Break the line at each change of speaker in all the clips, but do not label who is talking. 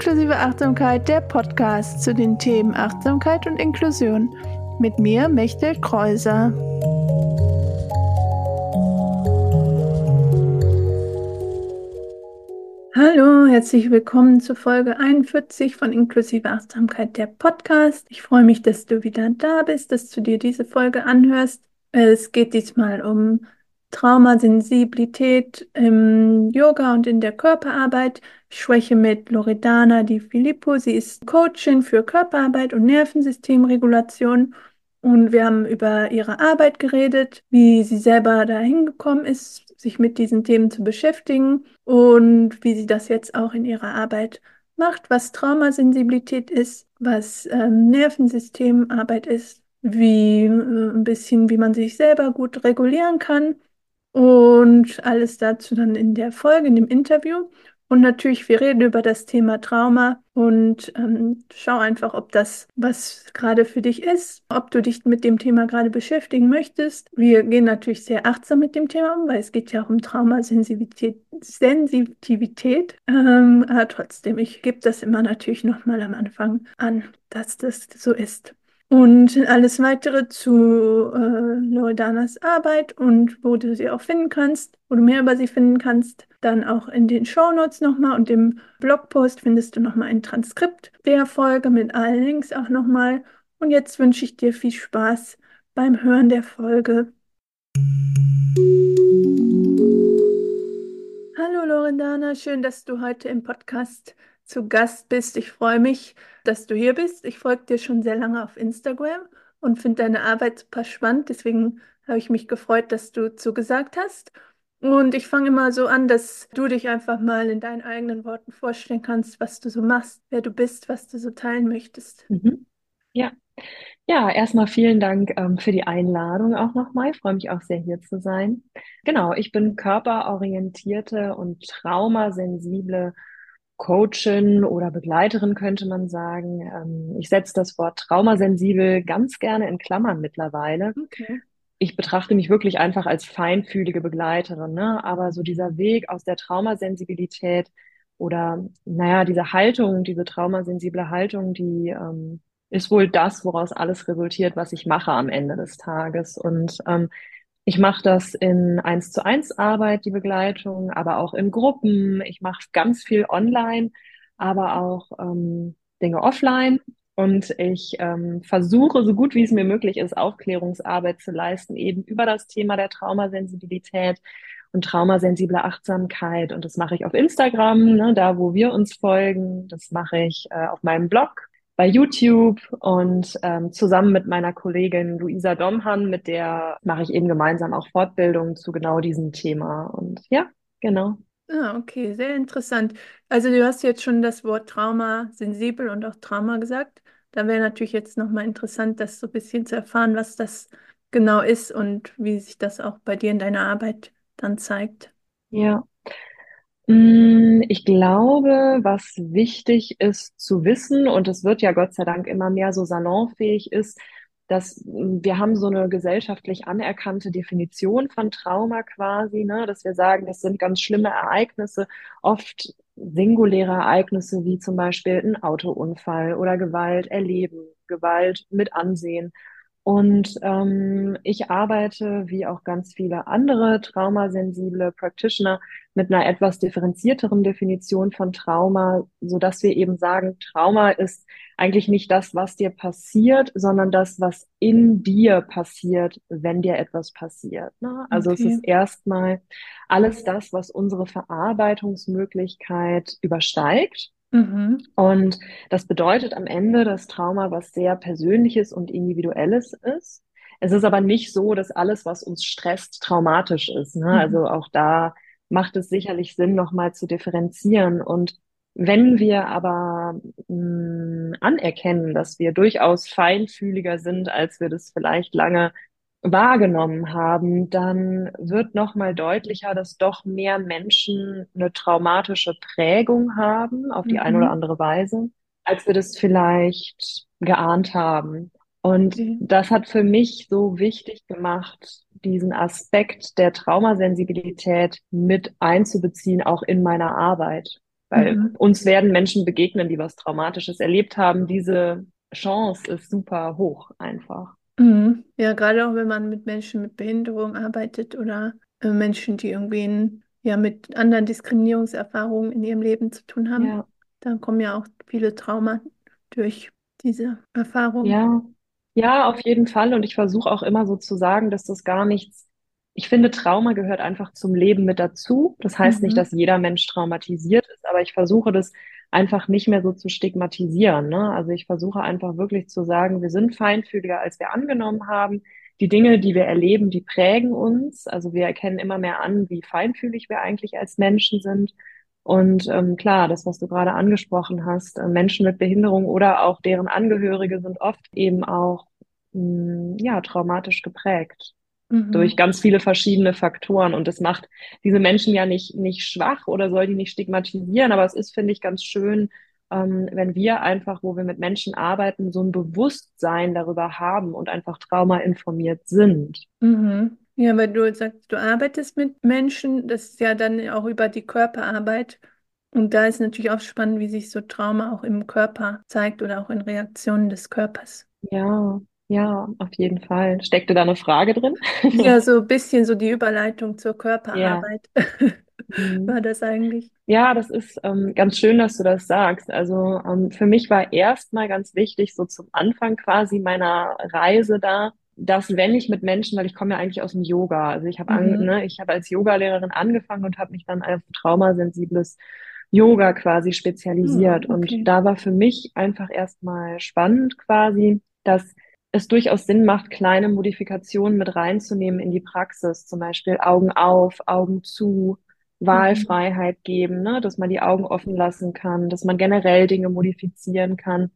Inklusive Achtsamkeit, der Podcast zu den Themen Achtsamkeit und Inklusion. Mit mir, Mechtel Kreuser. Hallo, herzlich willkommen zur Folge 41 von Inklusive Achtsamkeit, der Podcast. Ich freue mich, dass du wieder da bist, dass du dir diese Folge anhörst. Es geht diesmal um Traumasensibilität im Yoga und in der Körperarbeit. Ich spreche mit Loredana Di Filippo. Sie ist Coachin für Körperarbeit und Nervensystemregulation. Und wir haben über ihre Arbeit geredet, wie sie selber dahin gekommen ist, sich mit diesen Themen zu beschäftigen und wie sie das jetzt auch in ihrer Arbeit macht, was Traumasensibilität ist, was ähm, Nervensystemarbeit ist, wie äh, ein bisschen, wie man sich selber gut regulieren kann und alles dazu dann in der Folge, in dem Interview. Und natürlich, wir reden über das Thema Trauma und ähm, schau einfach, ob das was gerade für dich ist, ob du dich mit dem Thema gerade beschäftigen möchtest. Wir gehen natürlich sehr achtsam mit dem Thema um, weil es geht ja auch um Traumasensitivität. Sensitivität. Ähm, aber trotzdem, ich gebe das immer natürlich nochmal am Anfang an, dass das so ist. Und alles weitere zu äh, Loredanas Arbeit und wo du sie auch finden kannst, wo du mehr über sie finden kannst, dann auch in den Show Notes nochmal und im Blogpost findest du nochmal ein Transkript der Folge mit allen Links auch nochmal. Und jetzt wünsche ich dir viel Spaß beim Hören der Folge. Hallo Loredana, schön, dass du heute im Podcast zu Gast bist. Ich freue mich, dass du hier bist. Ich folge dir schon sehr lange auf Instagram und finde deine Arbeit super spannend. Deswegen habe ich mich gefreut, dass du zugesagt hast. Und ich fange immer so an, dass du dich einfach mal in deinen eigenen Worten vorstellen kannst, was du so machst, wer du bist, was du so teilen möchtest.
Mhm. Ja. Ja, erstmal vielen Dank ähm, für die Einladung auch nochmal. Ich freue mich auch sehr, hier zu sein. Genau, ich bin körperorientierte und traumasensible Coachin oder Begleiterin könnte man sagen. Ähm, ich setze das Wort traumasensibel ganz gerne in Klammern mittlerweile. Okay. Ich betrachte mich wirklich einfach als feinfühlige Begleiterin, ne? aber so dieser Weg aus der Traumasensibilität oder naja, diese Haltung, diese traumasensible Haltung, die ähm, ist wohl das, woraus alles resultiert, was ich mache am Ende des Tages. Und ähm, ich mache das in eins zu eins Arbeit, die Begleitung, aber auch in Gruppen. Ich mache ganz viel online, aber auch ähm, Dinge offline. Und ich ähm, versuche, so gut wie es mir möglich ist, Aufklärungsarbeit zu leisten, eben über das Thema der Traumasensibilität und traumasensible Achtsamkeit. Und das mache ich auf Instagram, ne, da wo wir uns folgen. Das mache ich äh, auf meinem Blog bei YouTube und ähm, zusammen mit meiner Kollegin Luisa Domhan, mit der mache ich eben gemeinsam auch Fortbildungen zu genau diesem Thema. Und ja, genau.
Ah, okay, sehr interessant. Also du hast jetzt schon das Wort Trauma sensibel und auch Trauma gesagt. Da wäre natürlich jetzt nochmal interessant, das so ein bisschen zu erfahren, was das genau ist und wie sich das auch bei dir in deiner Arbeit dann zeigt.
Ja, ich glaube, was wichtig ist zu wissen, und es wird ja Gott sei Dank immer mehr so salonfähig ist, dass mm, wir haben so eine gesellschaftlich anerkannte Definition von Trauma quasi, ne, dass wir sagen, das sind ganz schlimme Ereignisse, oft singuläre Ereignisse wie zum Beispiel ein Autounfall oder Gewalt erleben, Gewalt mit ansehen. Und ähm, ich arbeite, wie auch ganz viele andere traumasensible Practitioner, mit einer etwas differenzierteren Definition von Trauma, so dass wir eben sagen, Trauma ist eigentlich nicht das, was dir passiert, sondern das, was in dir passiert, wenn dir etwas passiert. Ne? Also okay. es ist erstmal alles das, was unsere Verarbeitungsmöglichkeit übersteigt. Mhm. Und das bedeutet am Ende, dass Trauma was sehr Persönliches und Individuelles ist. Es ist aber nicht so, dass alles, was uns stresst, traumatisch ist. Ne? Mhm. Also auch da macht es sicherlich Sinn, nochmal zu differenzieren. Und wenn wir aber mh, hm, anerkennen, dass wir durchaus feinfühliger sind, als wir das vielleicht lange wahrgenommen haben, dann wird nochmal deutlicher, dass doch mehr Menschen eine traumatische Prägung haben, auf die mhm. eine oder andere Weise, als wir das vielleicht geahnt haben. Und mhm. das hat für mich so wichtig gemacht, diesen Aspekt der Traumasensibilität mit einzubeziehen, auch in meiner Arbeit. Weil
Mhm.
uns werden Menschen begegnen, die was Traumatisches erlebt haben. Diese Chance ist super hoch einfach.
Mhm. Ja, gerade auch wenn man mit Menschen mit Behinderung arbeitet oder äh, Menschen, die irgendwie in, ja, mit anderen Diskriminierungserfahrungen in ihrem Leben zu tun haben,
Ja,
dann kommen ja auch viele Trauma durch diese Erfahrung.
ja, ja, auf jeden Fall. Und ich versuche auch immer so zu sagen, dass das gar nichts, ich finde, Trauma gehört einfach zum Leben mit dazu. Das heißt nicht,
Mhm.
dass jeder Mensch traumatisiert ist, aber ich versuche das einfach nicht mehr so zu stigmatisieren, ne? Also ich versuche einfach wirklich zu sagen, wir sind feinfühliger, als wir angenommen haben. Die Dinge, die wir erleben, die prägen uns. Also wir erkennen immer mehr an, wie feinfühlig wir eigentlich als Menschen sind. Und ähm, klar, das, was du gerade angesprochen hast, äh, Menschen mit Behinderung oder auch deren Angehörige sind oft eben auch mh, ja, traumatisch geprägt durch
Mhm.
ganz viele verschiedene Faktoren. Und das macht diese Menschen ja nicht, nicht schwach oder soll die nicht stigmatisieren. Aber es ist, finde ich, ganz schön, ähm, wenn wir einfach, wo wir mit Menschen arbeiten, so ein Bewusstsein darüber haben und einfach traumainformiert sind.
Mhm. Ja, weil du sagst, du arbeitest mit Menschen, das ist ja dann auch über die Körperarbeit. Und da ist natürlich auch spannend, wie sich so Trauma auch im Körper zeigt oder auch in Reaktionen des Körpers.
Ja, ja, auf jeden Fall. Steckte da eine Frage drin?
Ja, so ein bisschen so die Überleitung zur
Ja.
Körperarbeit
Mhm.
war das eigentlich.
Ja, das ist ähm, ganz schön, dass du das sagst. Also ähm, für mich war erstmal ganz wichtig, so zum Anfang quasi meiner Reise da, dass wenn ich mit Menschen, weil ich komme ja eigentlich aus dem Yoga, also ich habe
Mhm.
ne, ich habe als Yogalehrerin angefangen und habe mich dann auf traumasensibles Yoga quasi
Ja,
spezialisiert. Und
okay.
da war für mich einfach erstmal spannend quasi, dass es durchaus Sinn macht, kleine Modifikationen mit reinzunehmen in die Praxis, zum Beispiel Augen auf, Augen zu
Mhm.
Wahlfreiheit geben, ne? Dass man die Augen offen lassen kann, dass man generell Dinge modifizieren kann.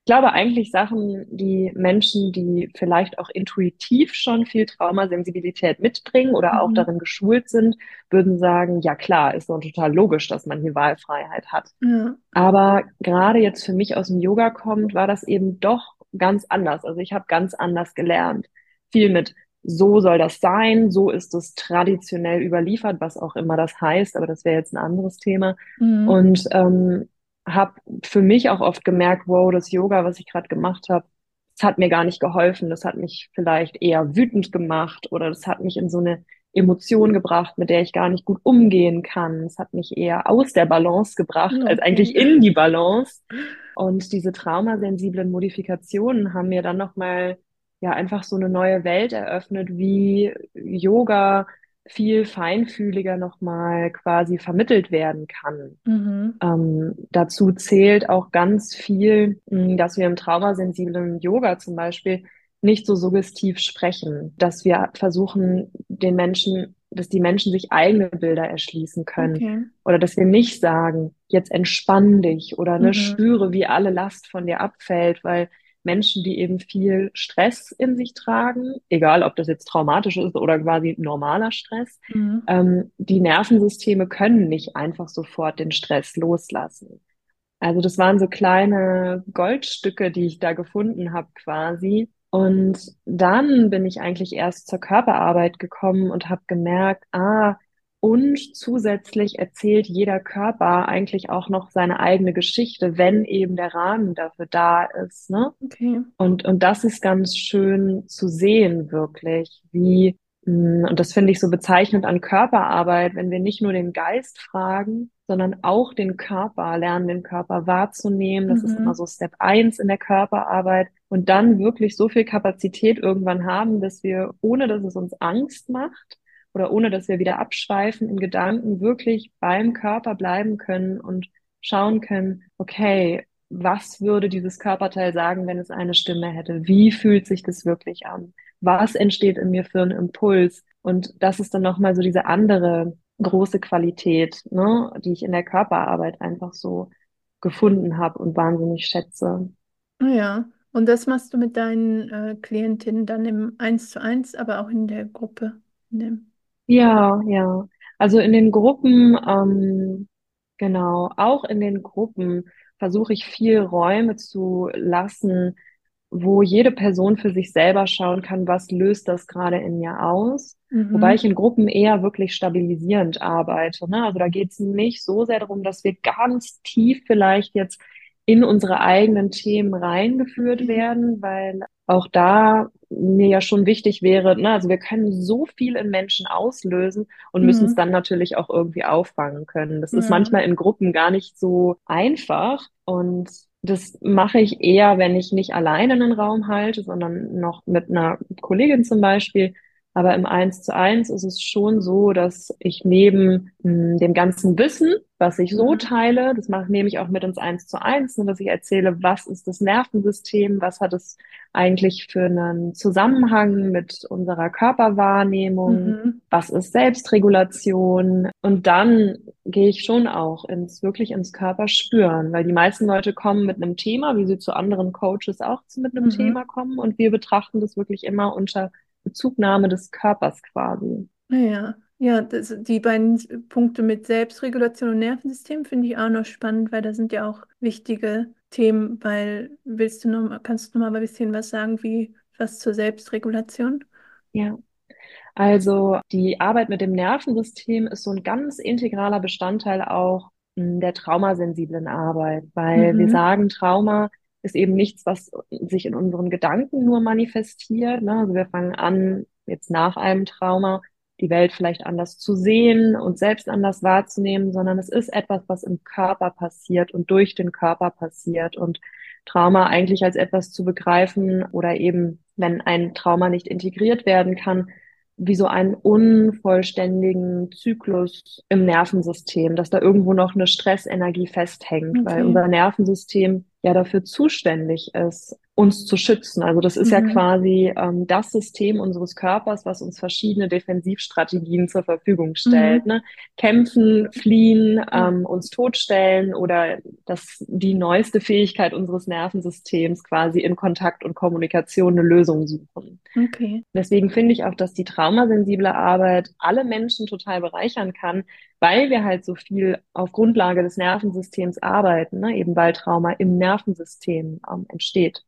Ich glaube eigentlich Sachen, die Menschen, die vielleicht auch intuitiv schon viel Traumasensibilität mitbringen oder auch
Mhm.
darin geschult sind, würden sagen, ja klar, ist doch total logisch, dass man hier Wahlfreiheit hat.
Ja.
Aber gerade jetzt für mich aus dem Yoga kommt, war das eben doch ganz anders. Also ich habe ganz anders gelernt. Viel mit, so soll das sein, so ist es traditionell überliefert, was auch immer das heißt, aber das wäre jetzt ein anderes Thema.
Mhm.
Und ähm, habe für mich auch oft gemerkt, wow, das Yoga, was ich gerade gemacht habe, das hat mir gar nicht geholfen. Das hat mich vielleicht eher wütend gemacht oder das hat mich in so eine Emotion gebracht, mit der ich gar nicht gut umgehen kann. Es hat mich eher aus der Balance gebracht, als
Okay.
eigentlich in die Balance. Und diese traumasensiblen Modifikationen haben mir dann nochmal ja einfach so eine neue Welt eröffnet, wie Yoga viel feinfühliger nochmal quasi vermittelt werden kann.
Mhm.
Ähm, dazu zählt auch ganz viel, dass wir im traumasensiblen Yoga zum Beispiel nicht so suggestiv sprechen, dass wir versuchen, den Menschen, dass die Menschen sich eigene Bilder erschließen können
Okay.
oder dass wir nicht sagen, jetzt entspann dich oder ne,
Mhm.
spüre, wie alle Last von dir abfällt, weil Menschen, die eben viel Stress in sich tragen, egal ob das jetzt traumatisch ist oder quasi normaler Stress,
Mhm.
ähm, die Nervensysteme können nicht einfach sofort den Stress loslassen. Also das waren so kleine Goldstücke, die ich da gefunden habe quasi. Und dann bin ich eigentlich erst zur Körperarbeit gekommen und habe gemerkt, ah, und zusätzlich erzählt jeder Körper eigentlich auch noch seine eigene Geschichte, wenn eben der Rahmen dafür da ist, ne?
Okay.
Und, und das ist ganz schön zu sehen, wirklich, wie, und das finde ich so bezeichnend an Körperarbeit, wenn wir nicht nur den Geist fragen, sondern auch den Körper, lernen, den Körper wahrzunehmen. Das ist immer
Mhm.
so Step eins in der Körperarbeit. Und dann wirklich so viel Kapazität irgendwann haben, dass wir, ohne dass es uns Angst macht oder ohne dass wir wieder abschweifen in Gedanken, wirklich beim Körper bleiben können und schauen können, okay, was würde dieses Körperteil sagen, wenn es eine Stimme hätte? Wie fühlt sich das wirklich an? Was entsteht in mir für einen Impuls? Und das ist dann nochmal so diese andere große Qualität, ne, die ich in der Körperarbeit einfach so gefunden habe und wahnsinnig schätze.
Ah Ja. Und das machst du mit deinen äh, Klientinnen dann im Eins zu eins, aber auch in der Gruppe. In dem.
Ja, ja. Also in den Gruppen, ähm, genau, auch in den Gruppen versuche ich viel Räume zu lassen, wo jede Person für sich selber schauen kann, was löst das gerade in mir aus. Mhm. Wobei ich in Gruppen eher wirklich stabilisierend arbeite. Ne? Also da geht es nicht so sehr darum, dass wir ganz tief vielleicht jetzt in unsere eigenen Themen reingeführt mhm. werden, weil auch da mir ja schon wichtig wäre, ne, also wir können so viel in Menschen auslösen und mhm. müssen es dann natürlich auch irgendwie auffangen können. Das ist manchmal in Gruppen gar nicht so einfach und das mache ich eher, wenn ich nicht alleine einen Raum halte, sondern noch mit einer Kollegin zum Beispiel. Aber im Eins zu eins ist es schon so, dass ich neben mh, hm, dem ganzen Wissen, was ich so mhm. teile, das mache, nehme ich auch mit ins Eins zu eins, ne, dass ich erzähle, was ist das Nervensystem, was hat es eigentlich für einen Zusammenhang mit unserer Körperwahrnehmung, mhm. was ist Selbstregulation und dann gehe ich schon auch ins wirklich ins Körperspüren, weil die meisten Leute kommen mit einem Thema, wie sie zu anderen Coaches auch mit einem mhm. Thema kommen und wir betrachten das wirklich immer unter Bezugnahme des Körpers quasi.
Ja, ja, das, die beiden Punkte mit Selbstregulation und Nervensystem finde ich auch noch spannend, weil da sind ja auch wichtige Themen, weil willst du noch, kannst du noch mal ein bisschen was sagen, wie was zur Selbstregulation?
Ja. Also die Arbeit mit dem Nervensystem ist so ein ganz integraler Bestandteil auch hm, der traumasensiblen Arbeit, weil mhm. wir sagen, Trauma ist eben nichts, was sich in unseren Gedanken nur manifestiert. Ne? Also wir fangen an, jetzt nach einem Trauma die Welt vielleicht anders zu sehen und selbst anders wahrzunehmen, sondern es ist etwas, was im Körper passiert und durch den Körper passiert und Trauma eigentlich als etwas zu begreifen oder eben, wenn ein Trauma nicht integriert werden kann, wie so einen unvollständigen Zyklus im Nervensystem, dass da irgendwo noch eine Stressenergie festhängt, okay. weil unser Nervensystem ja dafür zuständig ist, uns zu schützen. Also das ist mhm. ja quasi ähm, das System unseres Körpers, was uns verschiedene Defensivstrategien zur Verfügung stellt. Mhm. Ne? Kämpfen, fliehen, ähm, uns totstellen oder das die neueste Fähigkeit unseres Nervensystems quasi in Kontakt und Kommunikation eine Lösung suchen. Okay. Deswegen finde ich auch, dass die traumasensible Arbeit alle Menschen total bereichern kann, weil wir halt so viel auf Grundlage des Nervensystems arbeiten, ne? eben weil Trauma im Nervensystem ähm, entsteht.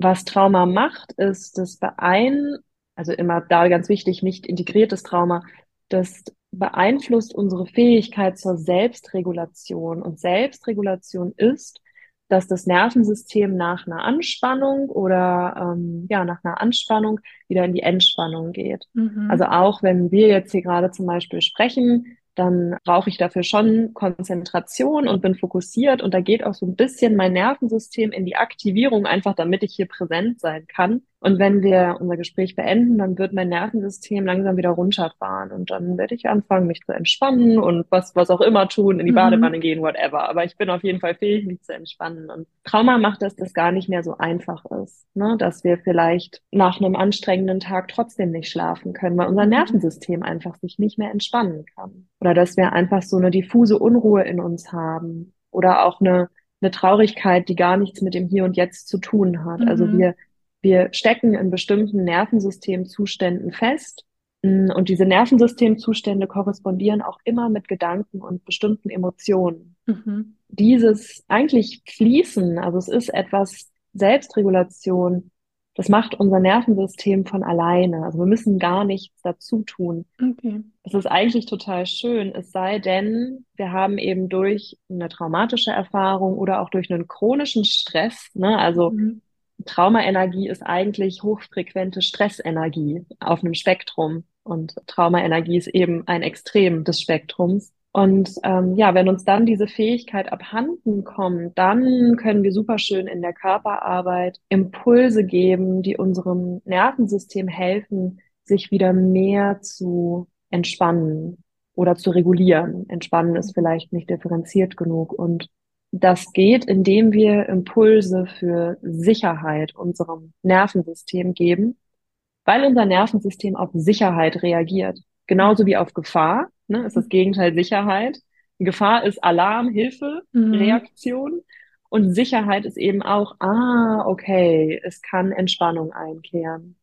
Was Trauma macht, ist das beein, also immer da ganz wichtig, nicht integriertes Trauma, das beeinflusst unsere Fähigkeit zur Selbstregulation. Und Selbstregulation ist, dass das Nervensystem nach einer Anspannung oder ähm, ja nach einer Anspannung wieder in die Entspannung geht. Mhm. Also auch wenn wir jetzt hier gerade zum Beispiel sprechen, dann brauche ich dafür schon Konzentration und bin fokussiert und da geht auch so ein bisschen mein Nervensystem in die Aktivierung, einfach damit ich hier präsent sein kann. Und wenn wir unser Gespräch beenden, dann wird mein Nervensystem langsam wieder runterfahren und dann werde ich anfangen, mich zu entspannen und was, was auch immer tun, in die mhm. Badewanne gehen, whatever. Aber ich bin auf jeden Fall fähig, mich zu entspannen. Und Trauma macht, dass das gar nicht mehr so einfach ist, ne? dass wir vielleicht nach einem anstrengenden Tag trotzdem nicht schlafen können, weil unser mhm. Nervensystem einfach sich nicht mehr entspannen kann. Oder dass wir einfach so eine diffuse Unruhe in uns haben oder auch eine eine Traurigkeit, die gar nichts mit dem Hier und Jetzt zu tun hat. Also mhm. Also wir wir stecken in bestimmten Nervensystemzuständen fest mm, und diese Nervensystemzustände korrespondieren auch immer mit Gedanken und bestimmten Emotionen. Mhm. Dieses eigentlich Fließen, also es ist etwas Selbstregulation, das macht unser Nervensystem von alleine. Also wir müssen gar nichts dazu tun. Okay. Es ist eigentlich total schön, es sei denn, wir haben eben durch eine traumatische Erfahrung oder auch durch einen chronischen Stress, ne, also mhm. Traumaenergie ist eigentlich hochfrequente Stressenergie auf einem Spektrum. Und Traumaenergie ist eben ein Extrem des Spektrums. Und ähm, ja, wenn uns dann diese Fähigkeit abhanden kommt, dann können wir super schön in der Körperarbeit Impulse geben, die unserem Nervensystem helfen, sich wieder mehr zu entspannen oder zu regulieren. Entspannen ist vielleicht nicht differenziert genug. Und das geht, indem wir Impulse für Sicherheit unserem Nervensystem geben, weil unser Nervensystem auf Sicherheit reagiert. Genauso wie auf Gefahr, ne, ist das Gegenteil Sicherheit. Gefahr ist Alarm, Hilfe, mhm. Reaktion. Und Sicherheit ist eben auch, ah, okay, es kann Entspannung einkehren.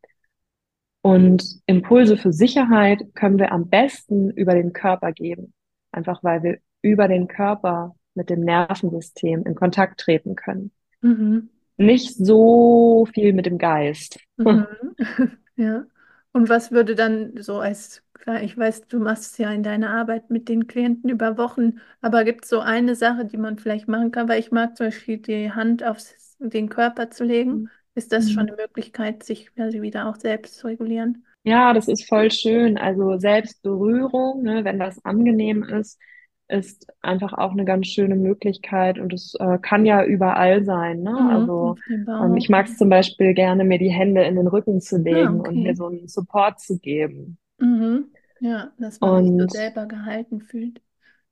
Und Impulse für Sicherheit können wir am besten über den Körper geben. Einfach weil wir über den Körper mit dem Nervensystem in Kontakt treten können. Mhm. nicht so viel mit dem Geist.
Mhm. Ja. Und was würde dann so als, klar, ich weiß, du machst es ja in deiner Arbeit mit den Klienten über Wochen, aber gibt es so eine Sache, die man vielleicht machen kann? Weil ich mag zum Beispiel die Hand auf den Körper zu legen. Ist das schon
Mhm.
eine Möglichkeit, sich quasi wieder auch selbst zu regulieren?
Ja, das ist voll schön. Also Selbstberührung, ne, wenn das angenehm ist, ist einfach auch eine ganz schöne Möglichkeit und es äh, kann ja überall sein, ne?
Mhm.
Also ähm, ich mag es zum Beispiel gerne, mir die Hände in den Rücken zu
Ah,
legen und mir
okay.
so einen Support zu geben.
Mhm. Ja, dass man sich so
Und
selber gehalten fühlt.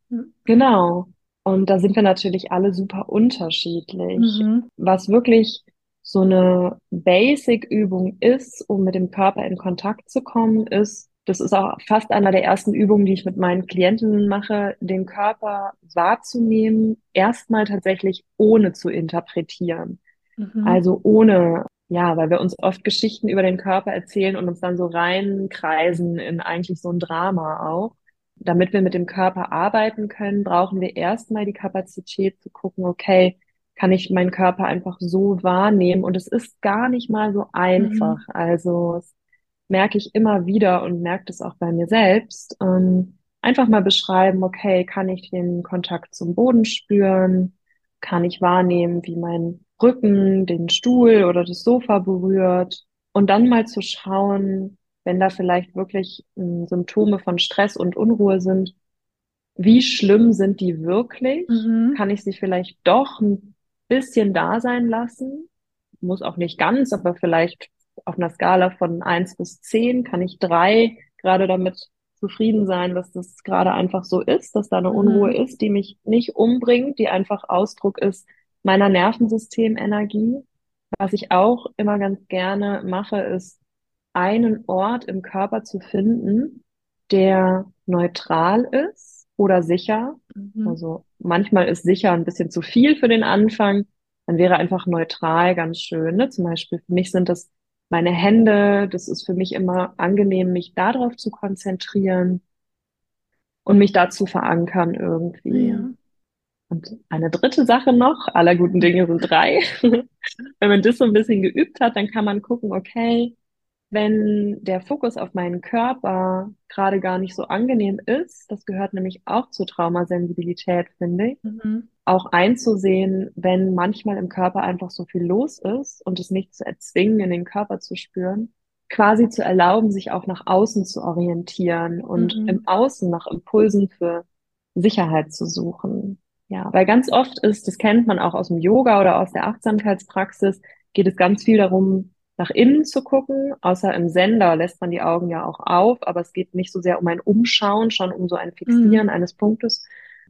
Mhm.
Genau. Und da sind wir natürlich alle super unterschiedlich.
Mhm.
Was wirklich so eine Basic-Übung ist, um mit dem Körper in Kontakt zu kommen, ist, das ist auch fast einer der ersten Übungen, die ich mit meinen Klientinnen mache, den Körper wahrzunehmen, erstmal tatsächlich ohne zu interpretieren.
Mhm.
Also ohne, ja, weil wir uns oft Geschichten über den Körper erzählen und uns dann so reinkreisen in eigentlich so ein Drama auch. Damit wir mit dem Körper arbeiten können, brauchen wir erstmal die Kapazität zu gucken, okay, kann ich meinen Körper einfach so wahrnehmen? Und es ist gar nicht mal so einfach.
Mhm.
Also das merke ich immer wieder und merke das auch bei mir selbst. Ähm, einfach mal beschreiben, okay, kann ich den Kontakt zum Boden spüren? Kann ich wahrnehmen, wie mein Rücken den Stuhl oder das Sofa berührt? Und dann mal zu schauen, wenn da vielleicht wirklich ähm, Symptome von Stress und Unruhe sind, wie schlimm sind die wirklich?
Mhm.
Kann ich sie vielleicht doch ein bisschen da sein lassen? Muss auch nicht ganz, aber vielleicht auf einer Skala von eins bis zehn kann ich drei gerade damit zufrieden sein, dass das gerade einfach so ist, dass da eine Unruhe
Mhm.
ist, die mich nicht umbringt, die einfach Ausdruck ist meiner Nervensystemenergie. Was ich auch immer ganz gerne mache, ist einen Ort im Körper zu finden, der neutral ist oder sicher.
Mhm.
Also manchmal ist sicher ein bisschen zu viel für den Anfang. Dann wäre einfach neutral ganz schön. Ne? Zum Beispiel für mich sind das meine Hände. Das ist für mich immer angenehm, mich darauf zu konzentrieren und mich da zu verankern irgendwie.
Ja.
Und eine dritte Sache noch, aller guten Dinge sind drei. Wenn man das so ein bisschen geübt hat, dann kann man gucken, okay, wenn der Fokus auf meinen Körper gerade gar nicht so angenehm ist, das gehört nämlich auch zur Traumasensibilität, finde ich,
Mhm.
Auch einzusehen, wenn manchmal im Körper einfach so viel los ist und es nicht zu erzwingen, in den Körper zu spüren, quasi zu erlauben, sich auch nach außen zu orientieren und im
Mhm.
Außen nach Impulsen für Sicherheit zu suchen. Ja, weil ganz oft ist, das kennt man auch aus dem Yoga oder aus der Achtsamkeitspraxis, geht es ganz viel darum, nach innen zu gucken. Außer im Sender lässt man die Augen ja auch auf, aber es geht nicht so sehr um ein Umschauen, schon um so ein Fixieren
Mhm.
eines Punktes.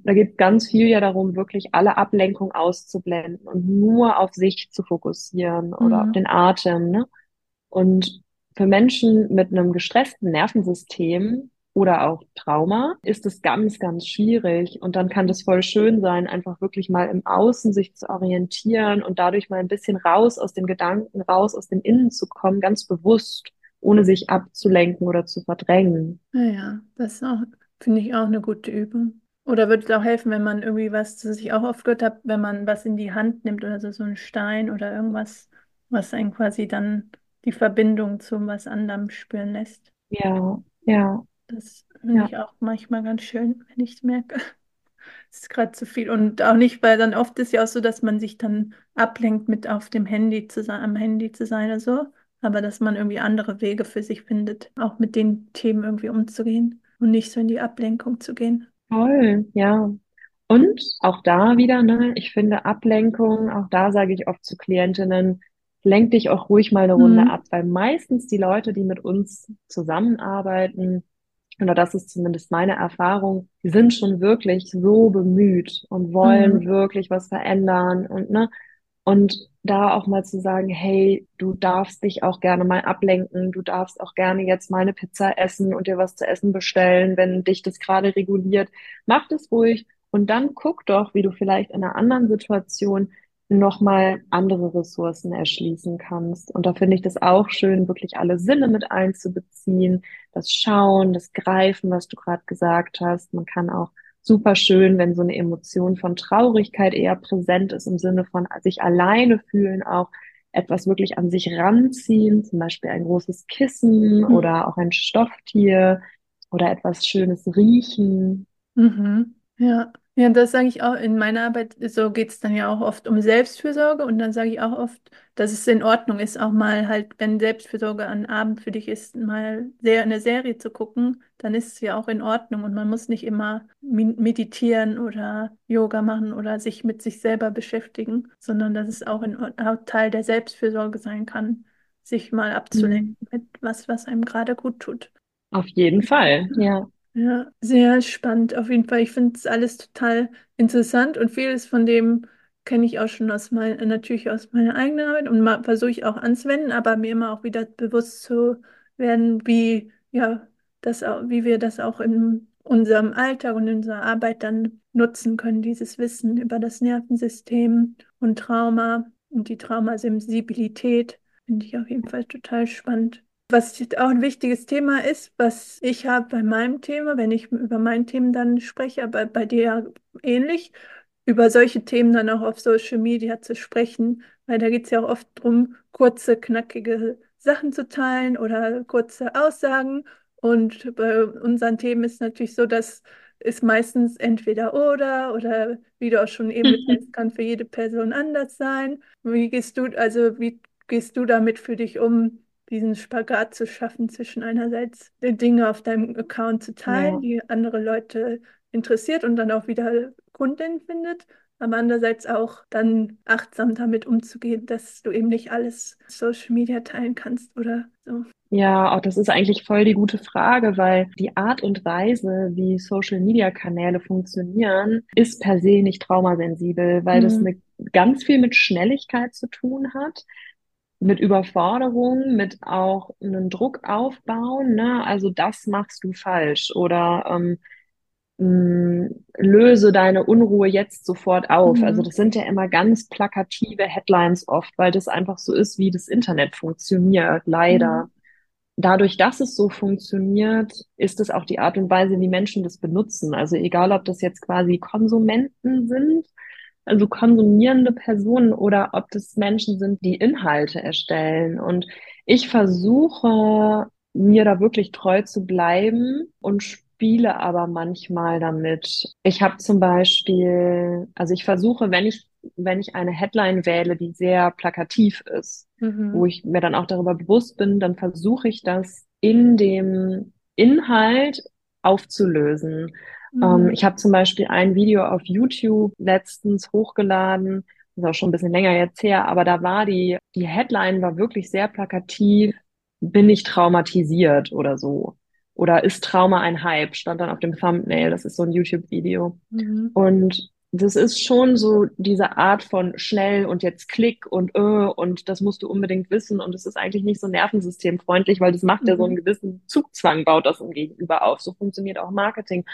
Da geht ganz viel ja darum, wirklich alle Ablenkung auszublenden und nur auf sich zu fokussieren oder auf
Mhm.
den Atem, ne? Und für Menschen mit einem gestressten Nervensystem oder auch Trauma ist es ganz, ganz schwierig. Und dann kann das voll schön sein, einfach wirklich mal im Außen sich zu orientieren und dadurch mal ein bisschen raus aus den Gedanken, raus aus dem Innen zu kommen, ganz bewusst, ohne sich abzulenken oder zu verdrängen.
Naja, das finde ich auch eine gute Übung. Oder würde es auch helfen, wenn man irgendwie was, das ich auch oft gehört habe, wenn man was in die Hand nimmt oder so, so einen Stein oder irgendwas, was einen quasi dann die Verbindung zu was anderem spüren lässt.
Ja, ja,
Das finde
ja,
ich auch manchmal ganz schön, wenn ich merke, es ist gerade zu viel. Und auch nicht, weil dann oft ist ja auch so, dass man sich dann ablenkt, mit auf dem Handy zu sein, am Handy zu sein oder so. Aber dass man irgendwie andere Wege für sich findet, auch mit den Themen irgendwie umzugehen und nicht so in die Ablenkung zu gehen.
Toll, ja. Und auch da wieder, ne, ich finde Ablenkung, auch da sage ich oft zu Klientinnen, lenk dich auch ruhig mal eine Runde
Mhm.
ab, weil meistens die Leute, die mit uns zusammenarbeiten, oder das ist zumindest meine Erfahrung, die sind schon wirklich so bemüht und wollen
Mhm.
wirklich was verändern und ne, und da auch mal zu sagen, hey, du darfst dich auch gerne mal ablenken, du darfst auch gerne jetzt mal eine Pizza essen und dir was zu essen bestellen, wenn dich das gerade reguliert. Mach das ruhig und dann guck doch, wie du vielleicht in einer anderen Situation nochmal andere Ressourcen erschließen kannst. Und da finde ich das auch schön, wirklich alle Sinne mit einzubeziehen, das Schauen, das Greifen, was du gerade gesagt hast. Man kann auch super schön, wenn so eine Emotion von Traurigkeit eher präsent ist, im Sinne von sich alleine fühlen, auch etwas wirklich an sich ranziehen, zum Beispiel ein großes Kissen
Mhm.
oder auch ein Stofftier oder etwas Schönes riechen.
Mhm. Ja. Ja, das sage ich auch in meiner Arbeit, so geht es dann ja auch oft um Selbstfürsorge und dann sage ich auch oft, dass es in Ordnung ist, auch mal halt, wenn Selbstfürsorge ein Abend für dich ist, mal sehr eine Serie zu gucken, dann ist es ja auch in Ordnung und man muss nicht immer meditieren oder Yoga machen oder sich mit sich selber beschäftigen, sondern dass es auch, in, Ord- auch Teil der Selbstfürsorge sein kann, sich mal abzulenken
Mhm.
mit was, was einem gerade gut tut.
Auf jeden Fall, ja.
Ja, sehr spannend auf jeden Fall. Ich finde es alles total interessant und vieles von dem kenne ich auch schon aus mein, natürlich aus meiner eigenen Arbeit und ma- versuche ich auch anzuwenden, aber mir immer auch wieder bewusst zu werden, wie, ja, das wie wir das auch in unserem Alltag und in unserer Arbeit dann nutzen können, dieses Wissen über das Nervensystem und Trauma und die Traumasensibilität, finde ich auf jeden Fall total spannend. Was auch ein wichtiges Thema ist, was ich habe bei meinem Thema, wenn ich über mein Thema dann spreche, aber bei dir ja ähnlich, über solche Themen dann auch auf Social Media zu sprechen, weil da geht es ja auch oft darum, kurze, knackige Sachen zu teilen oder kurze Aussagen. Und bei unseren Themen ist natürlich so, dass es meistens entweder oder oder wie du auch schon eben gesagt hast, kann für jede Person anders sein. Wie gehst du, also wie gehst du damit für dich um? Diesen Spagat zu schaffen zwischen einerseits Dinge auf deinem Account zu teilen,
Ja.
die andere Leute interessiert und dann auch wieder Kunden findet, aber andererseits auch dann achtsam damit umzugehen, dass du eben nicht alles Social Media teilen kannst oder so.
Ja, auch das ist eigentlich voll die gute Frage, weil die Art und Weise, wie Social-Media-Kanäle funktionieren, ist per se nicht traumasensibel, weil das
Mhm.
eine, ganz viel mit Schnelligkeit zu tun hat, mit Überforderung, mit auch einem Druck aufbauen, ne? Also das machst du falsch oder ähm, mh, löse deine Unruhe jetzt sofort auf. Also
Mhm.
das sind ja immer ganz plakative Headlines oft, weil das einfach so ist, wie das Internet funktioniert,
Mhm.
leider. Dadurch, dass es so funktioniert, ist es auch die Art und Weise, wie Menschen das benutzen. Also egal, ob das jetzt quasi Konsumenten sind, also konsumierende Personen oder ob das Menschen sind, die Inhalte erstellen. Und ich versuche, mir da wirklich treu zu bleiben und spiele aber manchmal damit. Ich habe zum Beispiel, also ich versuche, wenn ich, wenn ich eine Headline wähle, die sehr plakativ ist, wo
Mhm.
ich mir dann auch darüber bewusst bin, dann versuche ich das in dem Inhalt aufzulösen. Ähm,
Mhm.
ich habe zum Beispiel ein Video auf YouTube letztens hochgeladen, das ist auch schon ein bisschen länger jetzt her, aber da war die, die Headline war wirklich sehr plakativ, bin ich traumatisiert oder so. Oder ist Trauma ein Hype? Stand dann auf dem Thumbnail, das ist so ein YouTube-Video.
Mhm.
Und das ist schon so diese Art von schnell und jetzt Klick und äh, und das musst du unbedingt wissen. Und es ist eigentlich nicht so nervensystemfreundlich, weil das macht ja so einen
Mhm.
gewissen Zugzwang, baut das im Gegenüber auf. So funktioniert auch Marketing.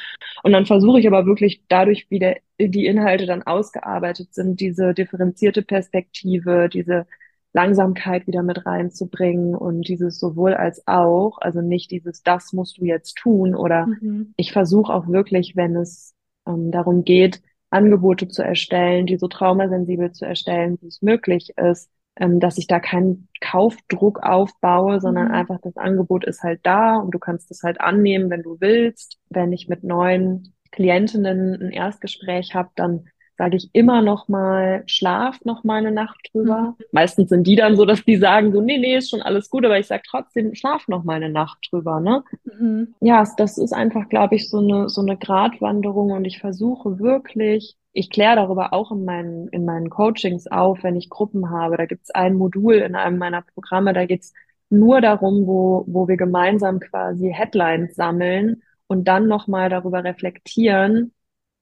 Und dann versuche ich aber wirklich dadurch, wie der, die Inhalte dann ausgearbeitet sind, diese differenzierte Perspektive, diese Langsamkeit wieder mit reinzubringen und dieses sowohl als auch, also nicht dieses, das musst du jetzt tun oder
Mhm.
ich versuche auch wirklich, wenn es ähm, darum geht, Angebote zu erstellen, die so traumasensibel zu erstellen, wie es möglich ist, ähm, dass ich da keinen Kaufdruck aufbaue, sondern
Mhm.
einfach das Angebot ist halt da und du kannst es halt annehmen, wenn du willst. Wenn ich mit neuen Klientinnen ein Erstgespräch habe, dann sage ich immer noch mal, schlaf noch mal eine Nacht drüber.
Mhm.
Meistens sind die dann so, dass die sagen so, nee, nee, ist schon alles gut, aber ich sage trotzdem, schlaf noch mal eine Nacht drüber, ne?
Mhm.
Ja, das ist einfach, glaube ich, so eine, so eine Gratwanderung und ich versuche wirklich, ich kläre darüber auch in meinen, in meinen Coachings auf, wenn ich Gruppen habe. Da gibt es ein Modul in einem meiner Programme, da geht's nur darum, wo, wo wir gemeinsam quasi Headlines sammeln und dann nochmal darüber reflektieren,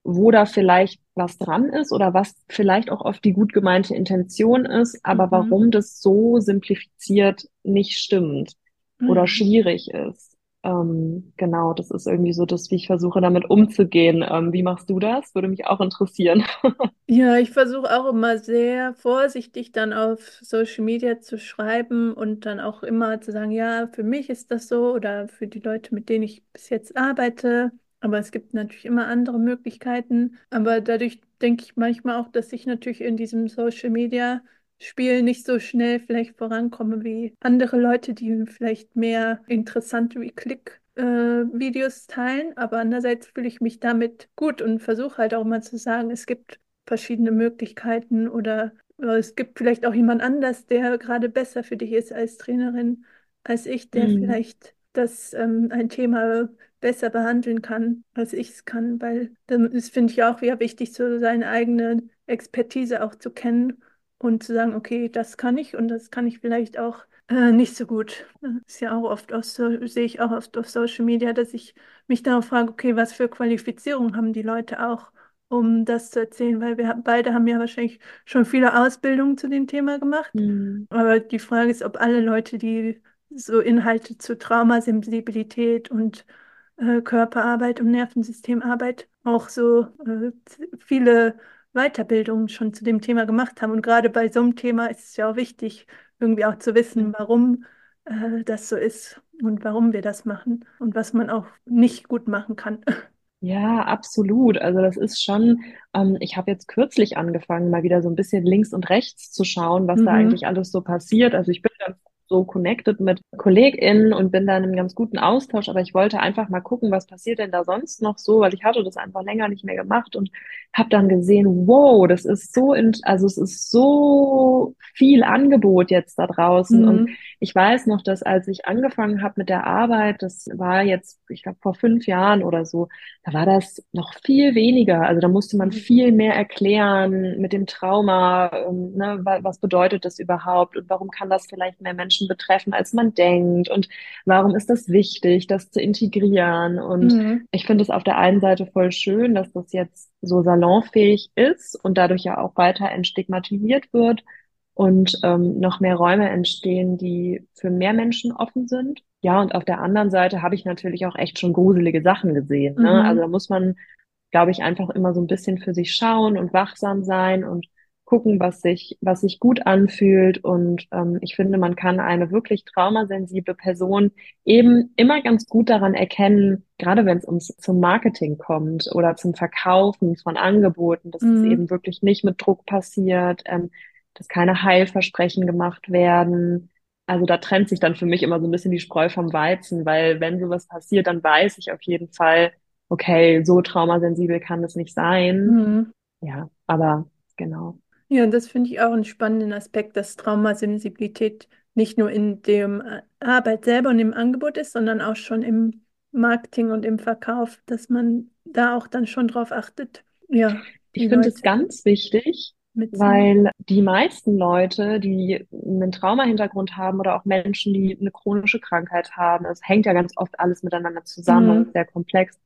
wo da vielleicht was dran ist oder was vielleicht auch oft die gut gemeinte Intention ist, aber
Mhm.
warum das so simplifiziert nicht stimmt oder
Mhm.
schwierig ist. Ähm, genau, das ist irgendwie so das, wie ich versuche, damit umzugehen. Ähm, wie machst du das? Würde mich auch interessieren.
Ja, ich versuche auch immer sehr vorsichtig dann auf Social Media zu schreiben und dann auch immer zu sagen, ja, für mich ist das so oder für die Leute, mit denen ich bis jetzt arbeite. Aber es gibt natürlich immer andere Möglichkeiten. Aber dadurch denke ich manchmal auch, dass ich natürlich in diesem Social Media Spiel nicht so schnell vielleicht vorankomme wie andere Leute, die vielleicht mehr interessante wie Klick äh, Videos teilen. Aber andererseits fühle ich mich damit gut und versuche halt auch mal zu sagen, es gibt verschiedene Möglichkeiten oder, oder es gibt vielleicht auch jemand anders, der gerade besser für dich ist als Trainerin als ich, der
Mhm.
vielleicht das ähm, ein Thema besser behandeln kann, als ich es kann, weil dann ist, finde ich auch wieder wichtig, so seine eigene Expertise auch zu kennen und zu sagen, okay, das kann ich und das kann ich vielleicht auch äh, nicht so gut. Das ist ja auch oft auf so, sehe ich auch oft auf Social Media, dass ich mich darauf frage, okay, was für Qualifizierung haben die Leute auch, um das zu erzählen, weil wir beide haben ja wahrscheinlich schon viele Ausbildungen zu dem Thema gemacht.
Mhm.
Aber die Frage ist, ob alle Leute, die so Inhalte zu Traumasensibilität und äh, Körperarbeit und Nervensystemarbeit auch so äh, viele Weiterbildungen schon zu dem Thema gemacht haben. Und gerade bei so einem Thema ist es ja auch wichtig, irgendwie auch zu wissen, warum äh, das so ist und warum wir das machen und was man auch nicht gut machen kann.
Ja, absolut. Also das ist schon, ähm, ich habe jetzt kürzlich angefangen, mal wieder so ein bisschen links und rechts zu schauen, was da
Mhm.
eigentlich alles so passiert. Also ich bin ganz so connected mit KollegInnen und bin da in einem ganz guten Austausch, aber ich wollte einfach mal gucken, was passiert denn da sonst noch so, weil ich hatte das einfach länger nicht mehr gemacht und habe dann gesehen, wow, das ist so, in, also es ist so viel Angebot jetzt da draußen und
Mhm.
Ich weiß noch, dass als ich angefangen habe mit der Arbeit, das war jetzt, ich glaube, vor fünf Jahren oder so, da war das noch viel weniger. Also da musste man
Mhm.
viel mehr erklären mit dem Trauma, ähm, ne, wa- was bedeutet das überhaupt und warum kann das vielleicht mehr Menschen betreffen, als man denkt und warum ist das wichtig, das zu integrieren. Und
Mhm.
ich finde es auf der einen Seite voll schön, dass das jetzt so salonfähig ist und dadurch ja auch weiter entstigmatisiert wird und ähm, noch mehr Räume entstehen, die für mehr Menschen offen sind. Ja, und auf der anderen Seite habe ich natürlich auch echt schon gruselige Sachen gesehen, ne? Also da
Mhm.
muss man, glaube ich, einfach immer so ein bisschen für sich schauen und wachsam sein und gucken, was sich, was sich gut anfühlt. Und ähm, ich finde, man kann eine wirklich traumasensible Person eben immer ganz gut daran erkennen, gerade wenn es ums zum Marketing kommt oder zum Verkaufen von Angeboten, dass das
Mhm.
eben wirklich nicht mit Druck passiert, ähm, dass keine Heilversprechen gemacht werden. Also da trennt sich dann für mich immer so ein bisschen die Spreu vom Weizen, weil wenn sowas passiert, dann weiß ich auf jeden Fall, okay, so traumasensibel kann es nicht sein.
Mhm.
Ja, aber genau.
Ja, das finde ich auch einen spannenden Aspekt, dass Traumasensibilität nicht nur in dem äh, Arbeit selber und im Angebot ist, sondern auch schon im Marketing und im Verkauf, dass man da auch dann schon drauf achtet, ja,
Ich finde es ganz wichtig. Weil die meisten Leute, die einen Traumahintergrund haben oder auch Menschen, die eine chronische Krankheit haben, es hängt ja ganz oft alles miteinander zusammen,
Mhm.
sehr komplex.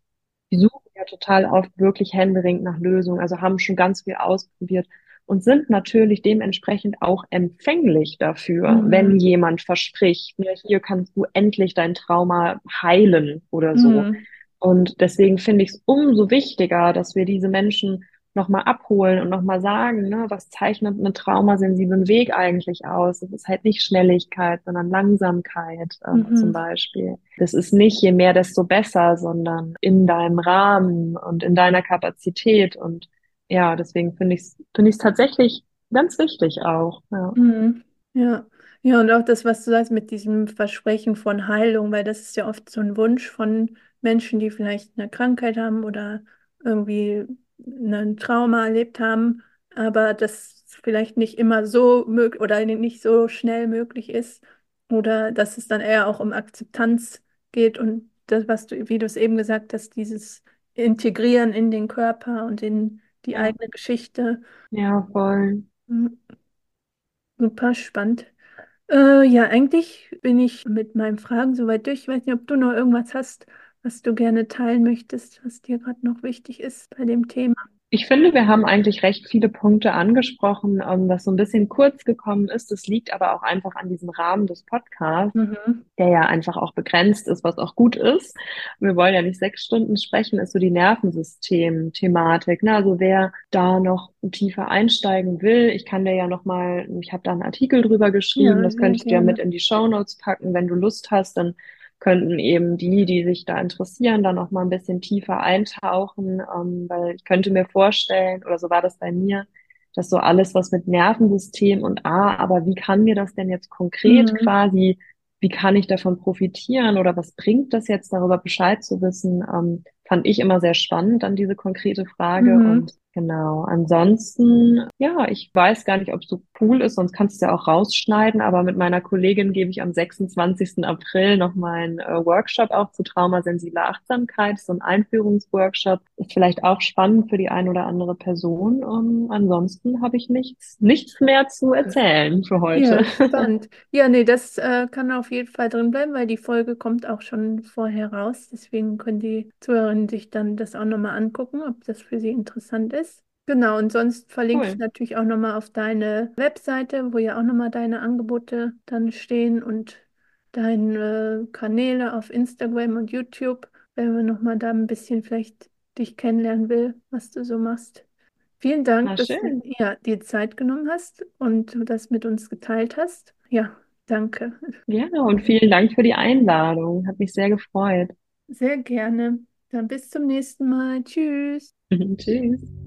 Die suchen ja total oft wirklich händeringend nach Lösungen, also haben schon ganz viel ausprobiert und sind natürlich dementsprechend auch empfänglich dafür, wenn
Mhm.
jemand verspricht, ja, hier kannst du endlich dein Trauma heilen oder so.
Mhm.
Und deswegen finde ich es umso wichtiger, dass wir diese Menschen nochmal abholen und nochmal sagen, ne, was zeichnet einen traumasensiblen Weg eigentlich aus? Es ist halt nicht Schnelligkeit, sondern Langsamkeit, zum
Mhm.
Beispiel. Das ist nicht je mehr, desto besser, sondern in deinem Rahmen und in deiner Kapazität. Und ja, deswegen finde ich es, finde ich es tatsächlich ganz wichtig auch. Ja.
Mhm. Ja. Ja, und auch das, was du sagst mit diesem Versprechen von Heilung, weil das ist ja oft so ein Wunsch von Menschen, die vielleicht eine Krankheit haben oder irgendwie ein Trauma erlebt haben, aber das vielleicht nicht immer so möglich oder nicht so schnell möglich ist. Oder dass es dann eher auch um Akzeptanz geht und das, was du, wie du es eben gesagt hast, dieses Integrieren in den Körper und in die eigene Geschichte.
ja, voll.
Mhm. Super spannend. Äh, ja, eigentlich bin ich mit meinen Fragen soweit durch. Ich weiß nicht, ob du noch irgendwas hast, was du gerne teilen möchtest, was dir gerade noch wichtig ist bei dem Thema.
Ich finde, wir haben eigentlich recht viele Punkte angesprochen, ähm, was so ein bisschen kurz gekommen ist. Das liegt aber auch einfach an diesem Rahmen des Podcasts,
Mhm.
der ja einfach auch begrenzt ist, was auch gut ist. Wir wollen ja nicht sechs Stunden sprechen, ist so die Nervensystem-Thematik. Ne? Also wer da noch tiefer einsteigen will, ich kann dir ja noch mal, ich habe da einen Artikel drüber geschrieben,
Ja,
das könnte ich dir mit in die Shownotes packen. Wenn du Lust hast, dann könnten eben die, die sich da interessieren, dann noch mal ein bisschen tiefer eintauchen, ähm, weil ich könnte mir vorstellen, oder so war das bei mir, dass so alles, was mit Nervensystem und ah, aber wie kann mir das denn jetzt konkret
Mhm.
quasi, wie kann ich davon profitieren oder was bringt das jetzt, darüber Bescheid zu wissen, ähm, fand ich immer sehr spannend, dann diese konkrete Frage
Mhm.
und Genau. Ansonsten, ja, ich weiß gar nicht, ob es so cool ist, sonst kannst du ja auch rausschneiden, aber mit meiner Kollegin gebe ich am 26. April nochmal einen äh, Workshop auch zu traumasensibler Achtsamkeit, so ein Einführungsworkshop. Ist vielleicht auch spannend für die ein oder andere Person. Ähm, ansonsten habe ich nichts, nichts mehr zu erzählen für
Ja,
heute.
spannend. Ja, nee, das äh, kann auf jeden Fall drin bleiben, weil die Folge kommt auch schon vorher raus. Deswegen können die Zuhörerinnen sich dann das auch nochmal angucken, ob das für sie interessant ist. Genau, und sonst verlinke ich
Cool.
natürlich auch nochmal auf deine Webseite, wo ja auch nochmal deine Angebote dann stehen und deine Kanäle auf Instagram und YouTube, wenn man nochmal da ein bisschen vielleicht dich kennenlernen will, was du so machst. Vielen Dank,
Na
dass du
schön.
ja, dir Zeit genommen hast und das mit uns geteilt hast. Ja, danke.
Ja, und vielen Dank für die Einladung. Hat mich sehr gefreut.
Sehr gerne. Dann bis zum nächsten Mal. Tschüss.
Tschüss.